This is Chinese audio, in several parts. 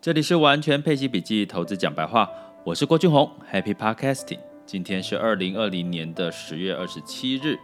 这里是完全配息笔记投资讲白话，我是郭俊宏，Happy Podcasting。今天是二零二零年的十月二十七日。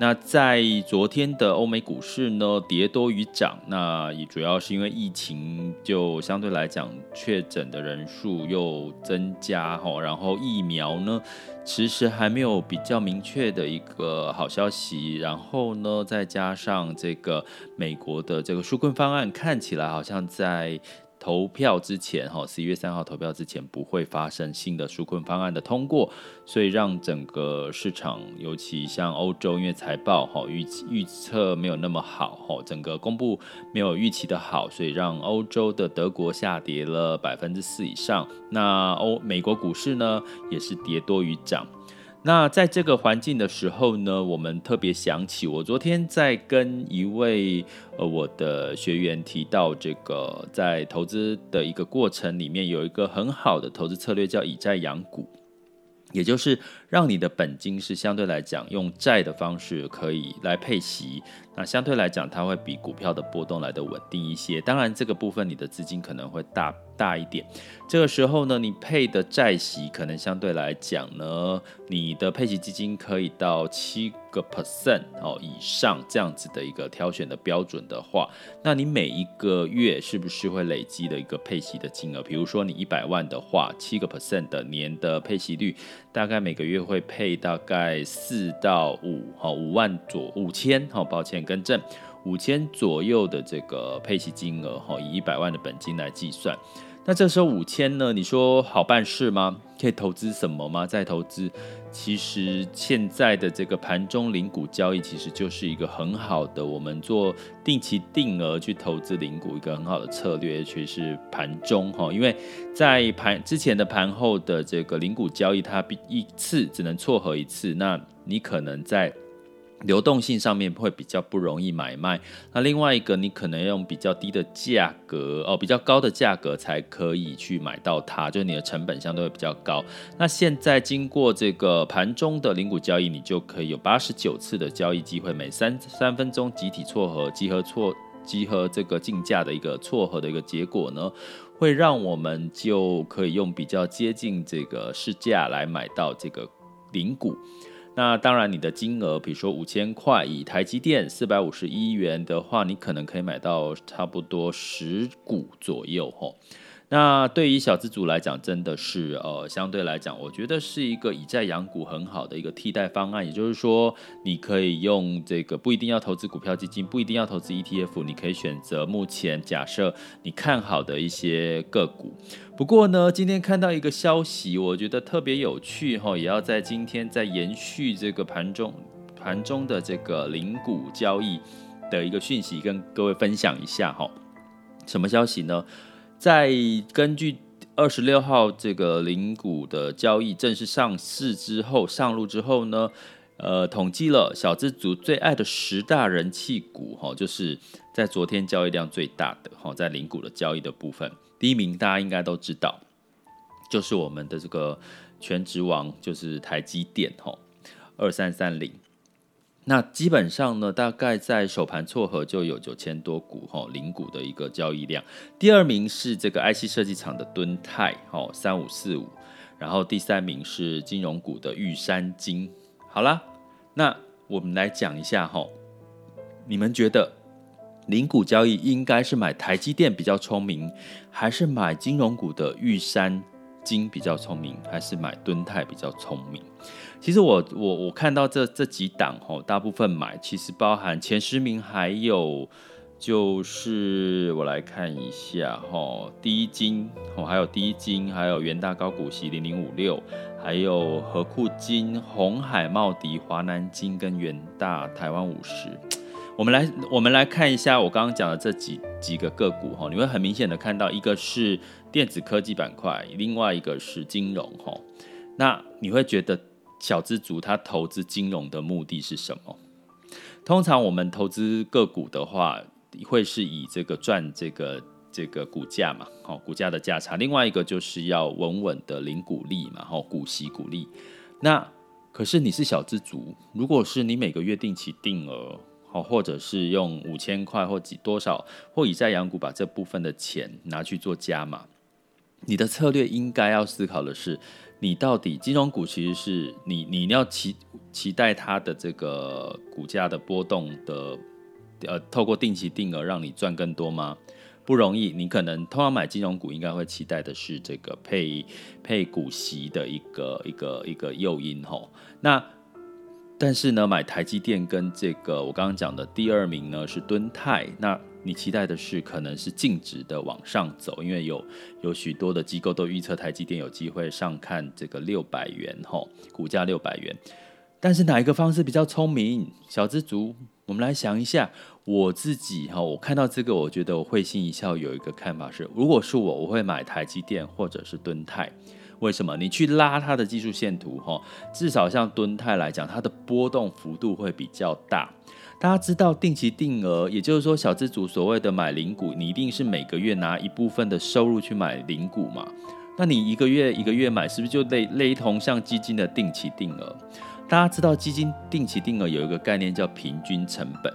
那在昨天的欧美股市呢，跌多于涨，那主要是因为疫情就相对来讲确诊的人数又增加哈，然后疫苗呢其实还没有比较明确的一个好消息，然后呢再加上这个美国的这个纾困方案看起来好像在。投票之前，哈，十一月三号投票之前不会发生新的纾困方案的通过，所以让整个市场，尤其像欧洲，因为财报哈预预测没有那么好，哈，整个公布没有预期的好，所以让欧洲的德国下跌了百分之四以上。那欧美国股市呢，也是跌多于涨。那在这个环境的时候呢，我们特别想起，我昨天在跟一位呃我的学员提到，这个在投资的一个过程里面，有一个很好的投资策略叫以债养股。也就是让你的本金是相对来讲用债的方式可以来配息，那相对来讲它会比股票的波动来得稳定一些。当然这个部分你的资金可能会大大一点，这个时候呢，你配的债息可能相对来讲呢，你的配息基金可以到七个 percent 哦以上这样子的一个挑选的标准的话，那你每一个月是不是会累积的一个配息的金额？比如说你一百万的话，七个 percent 的年的配息率，大概每个月会配大概四到五哈五万左五千哈，抱歉更正五千左右的这个配息金额哈，以一百万的本金来计算。那这时候五千呢？你说好办事吗？可以投资什么吗？再投资，其实现在的这个盘中零股交易，其实就是一个很好的我们做定期定额去投资零股一个很好的策略，尤其是盘中哈，因为在盘之前的盘后的这个零股交易，它比一次只能撮合一次，那你可能在。流动性上面会比较不容易买卖，那另外一个你可能用比较低的价格哦，比较高的价格才可以去买到它，就是你的成本相对会比较高。那现在经过这个盘中的零股交易，你就可以有八十九次的交易机会，每三三分钟集体撮合、集合撮、集合这个竞价的一个撮合的一个结果呢，会让我们就可以用比较接近这个市价来买到这个零股。那当然，你的金额，比如说五千块，以台积电四百五十一元的话，你可能可以买到差不多十股左右，吼。那对于小资族来讲，真的是呃，相对来讲，我觉得是一个以债养股很好的一个替代方案。也就是说，你可以用这个不一定要投资股票基金，不一定要投资 ETF，你可以选择目前假设你看好的一些个股。不过呢，今天看到一个消息，我觉得特别有趣哈，也要在今天再延续这个盘中盘中的这个零股交易的一个讯息，跟各位分享一下哈。什么消息呢？在根据二十六号这个零股的交易正式上市之后，上路之后呢，呃，统计了小资族最爱的十大人气股，哈，就是在昨天交易量最大的，哈，在零股的交易的部分，第一名大家应该都知道，就是我们的这个全职王，就是台积电，哈，二三三零。那基本上呢，大概在首盘撮合就有九千多股哈，零股的一个交易量。第二名是这个 IC 设计厂的敦泰，哈，三五四五。然后第三名是金融股的玉山金。好啦，那我们来讲一下哈，你们觉得零股交易应该是买台积电比较聪明，还是买金融股的玉山金比较聪明，还是买敦泰比较聪明？其实我我我看到这这几档吼，大部分买其实包含前十名，还有就是我来看一下吼，第一金吼，还有第一金，还有元大高股息零零五六，还有合库金、红海茂迪、华南金跟元大台湾五十。我们来我们来看一下我刚刚讲的这几几个个股吼，你会很明显的看到一个是电子科技板块，另外一个是金融吼，那你会觉得？小资族他投资金融的目的是什么？通常我们投资个股的话，会是以这个赚这个这个股价嘛，好，股价的价差。另外一个就是要稳稳的领股利嘛，好，股息股利。那可是你是小资族，如果是你每个月定期定额，好，或者是用五千块或几多少，或以债养股把这部分的钱拿去做加码，你的策略应该要思考的是，你到底金融股其实是你你要期期待它的这个股价的波动的，呃，透过定期定额让你赚更多吗？不容易。你可能通常买金融股应该会期待的是这个配配股息的一个一个一个诱因吼。那但是呢，买台积电跟这个我刚刚讲的第二名呢是敦泰，那。你期待的是可能是净值的往上走，因为有有许多的机构都预测台积电有机会上看这个六百元吼，股价六百元。但是哪一个方式比较聪明？小资族，我们来想一下。我自己哈，我看到这个，我觉得我会心一笑。有一个看法是，如果是我，我会买台积电或者是敦泰。为什么？你去拉它的技术线图哈，至少像敦泰来讲，它的波动幅度会比较大。大家知道定期定额，也就是说小资族所谓的买零股，你一定是每个月拿一部分的收入去买零股嘛？那你一个月一个月买，是不是就类类同像基金的定期定额？大家知道基金定期定额有一个概念叫平均成本，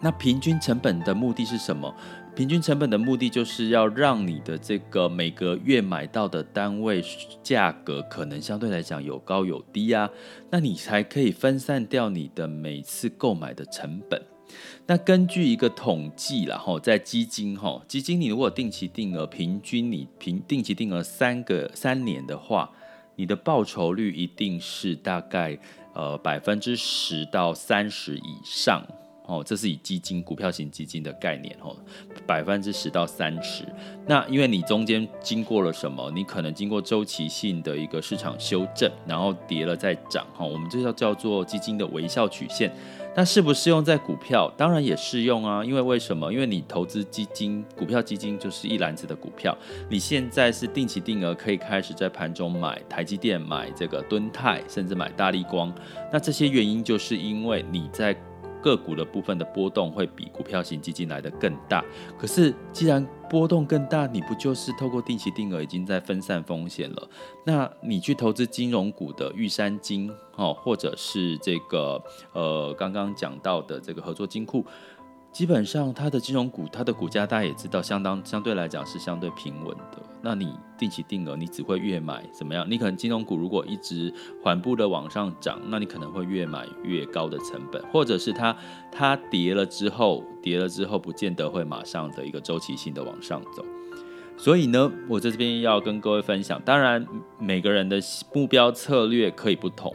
那平均成本的目的是什么？平均成本的目的就是要让你的这个每个月买到的单位价格可能相对来讲有高有低啊，那你才可以分散掉你的每次购买的成本。那根据一个统计啦，哈，在基金哈，基金你如果定期定额，平均你平定期定额三个三年的话，你的报酬率一定是大概呃百分之十到三十以上。哦，这是以基金、股票型基金的概念哦，百分之十到三十。那因为你中间经过了什么？你可能经过周期性的一个市场修正，然后跌了再涨。哈，我们这叫叫做基金的微笑曲线。那适不适用在股票？当然也适用啊。因为为什么？因为你投资基金、股票基金就是一篮子的股票。你现在是定期定额，可以开始在盘中买台积电、买这个敦泰，甚至买大力光。那这些原因就是因为你在。个股的部分的波动会比股票型基金来得更大，可是既然波动更大，你不就是透过定期定额已经在分散风险了？那你去投资金融股的玉山金，哦，或者是这个呃刚刚讲到的这个合作金库。基本上，它的金融股，它的股价大家也知道，相当相对来讲是相对平稳的。那你定期定额，你只会越买怎么样？你可能金融股如果一直缓步的往上涨，那你可能会越买越高的成本，或者是它它跌了之后，跌了之后不见得会马上的一个周期性的往上走。所以呢，我在这边要跟各位分享，当然每个人的目标策略可以不同。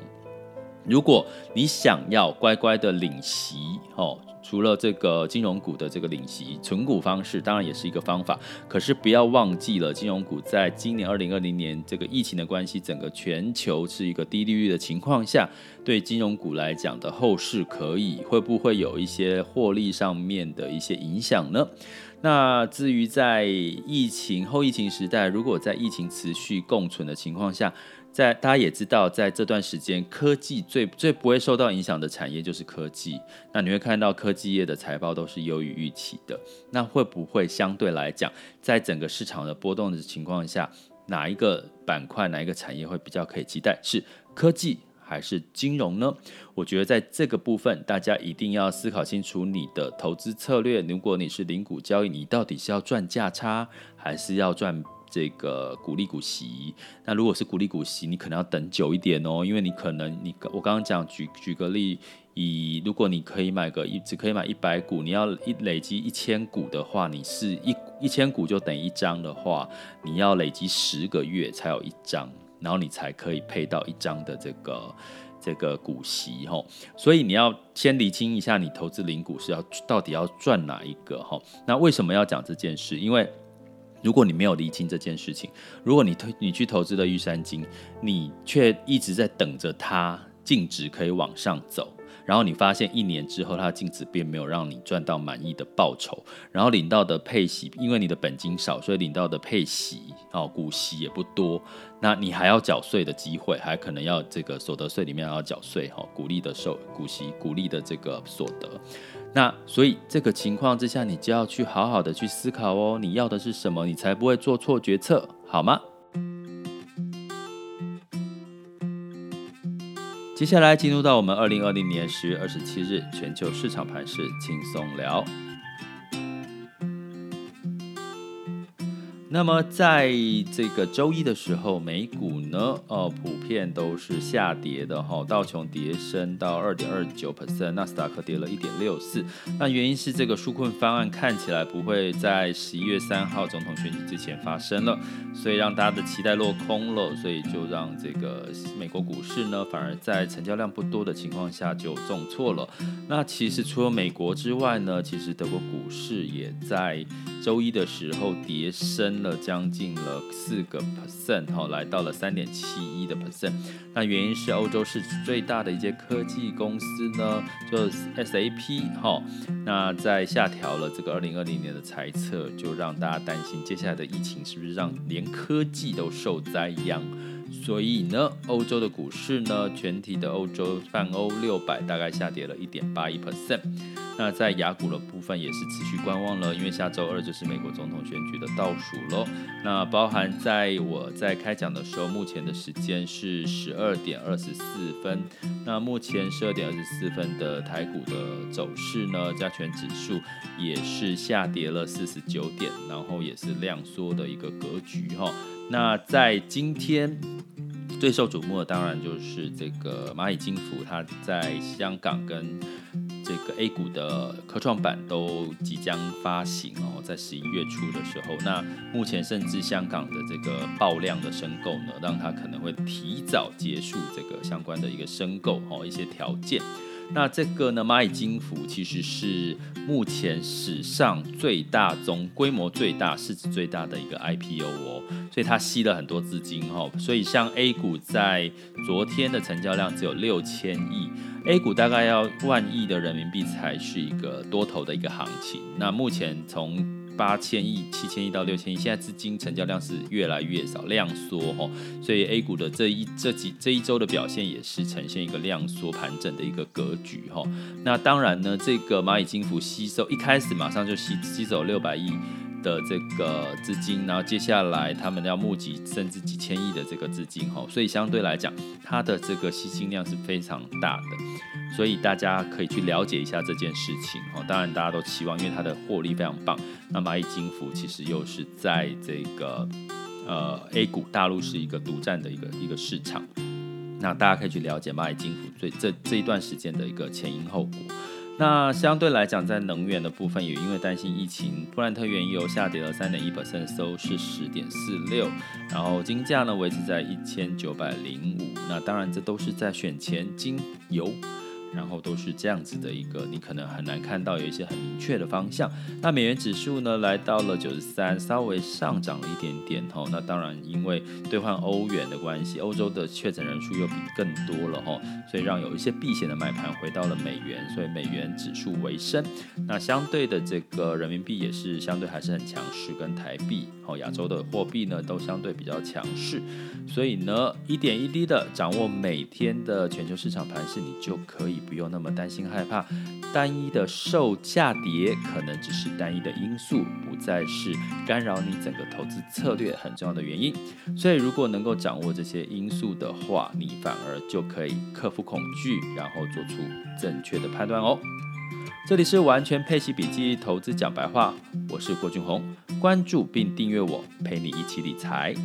如果你想要乖乖的领息，哦。除了这个金融股的这个领息存股方式，当然也是一个方法。可是不要忘记了，金融股在今年二零二零年这个疫情的关系，整个全球是一个低利率的情况下，对金融股来讲的后市可以会不会有一些获利上面的一些影响呢？那至于在疫情后疫情时代，如果在疫情持续共存的情况下，在大家也知道，在这段时间，科技最最不会受到影响的产业就是科技。那你会看到科技业的财报都是优于预期的。那会不会相对来讲，在整个市场的波动的情况下，哪一个板块、哪一个产业会比较可以期待？是科技还是金融呢？我觉得在这个部分，大家一定要思考清楚你的投资策略。如果你是零股交易，你到底是要赚价差，还是要赚？这个股利股息，那如果是股利股息，你可能要等久一点哦，因为你可能你我刚刚讲举举个例，以如果你可以买个一只可以买一百股，你要一累积一千股的话，你是一一千股就等于一张的话，你要累积十个月才有一张，然后你才可以配到一张的这个这个股息哈，所以你要先理清一下你投资零股是要到底要赚哪一个哈，那为什么要讲这件事？因为如果你没有理清这件事情，如果你投你去投资了玉山金，你却一直在等着它净值可以往上走，然后你发现一年之后它净值并没有让你赚到满意的报酬，然后领到的配息，因为你的本金少，所以领到的配息哦股息也不多，那你还要缴税的机会，还可能要这个所得税里面要缴税哈，股利的收股息股利的这个所得。那所以这个情况之下，你就要去好好的去思考哦，你要的是什么，你才不会做错决策，好吗？接下来进入到我们二零二零年十月二十七日全球市场盘势轻松聊。那么在这个周一的时候，美股呢，呃，普遍都是下跌的哈，道琼跌升到二点二九 percent，纳斯达克跌了一点六四。那原因是这个纾困方案看起来不会在十一月三号总统选举之前发生了，所以让大家的期待落空了，所以就让这个美国股市呢，反而在成交量不多的情况下就重挫了。那其实除了美国之外呢，其实德国股市也在周一的时候跌升。了将近了四个 percent 哈，来到了三点七一的 percent。那原因是欧洲市最大的一些科技公司呢，就 SAP 哈，那在下调了这个二零二零年的财测，就让大家担心接下来的疫情是不是让连科技都受灾一样。所以呢，欧洲的股市呢，全体的欧洲泛欧六百大概下跌了一点八一 percent。那在雅股的部分也是持续观望了，因为下周二就是美国总统选举的倒数喽。那包含在我在开讲的时候，目前的时间是十二点二十四分。那目前十二点二十四分的台股的走势呢，加权指数也是下跌了四十九点，然后也是量缩的一个格局哈。那在今天最受瞩目的当然就是这个蚂蚁金服，它在香港跟这个 A 股的科创板都即将发行哦，在十一月初的时候，那目前甚至香港的这个爆量的申购呢，让它可能会提早结束这个相关的一个申购哦，一些条件。那这个呢，蚂蚁金服其实是目前史上最大、宗规模最大、市值最大的一个 IPO 哦，所以它吸了很多资金哦，所以像 A 股在昨天的成交量只有六千亿。A 股大概要万亿的人民币才是一个多头的一个行情。那目前从八千亿、七千亿到六千亿，现在资金成交量是越来越少，量缩哈。所以 A 股的这一这几这一周的表现也是呈现一个量缩盘整的一个格局哈。那当然呢，这个蚂蚁金服吸收一开始马上就吸吸走六百亿。的这个资金，然后接下来他们要募集甚至几千亿的这个资金哈，所以相对来讲，它的这个吸金量是非常大的，所以大家可以去了解一下这件事情哈。当然大家都期望，因为它的获利非常棒。那蚂蚁金服其实又是在这个呃 A 股大陆是一个独占的一个一个市场，那大家可以去了解蚂蚁金服最这这一段时间的一个前因后果。那相对来讲，在能源的部分，也因为担心疫情，布兰特原油下跌了三点一百分收是十点四六，然后金价呢维持在一千九百零五。那当然，这都是在选前金油。然后都是这样子的一个，你可能很难看到有一些很明确的方向。那美元指数呢，来到了九十三，稍微上涨了一点点哦。那当然，因为兑换欧元的关系，欧洲的确诊人数又比更多了哦，所以让有一些避险的买盘回到了美元，所以美元指数微升。那相对的这个人民币也是相对还是很强势，跟台币吼，亚洲的货币呢都相对比较强势。所以呢，一点一滴的掌握每天的全球市场盘势，你就可以。不用那么担心害怕，单一的售价跌可能只是单一的因素，不再是干扰你整个投资策略很重要的原因。所以，如果能够掌握这些因素的话，你反而就可以克服恐惧，然后做出正确的判断哦。这里是完全配息笔记投资讲白话，我是郭俊宏，关注并订阅我，陪你一起理财。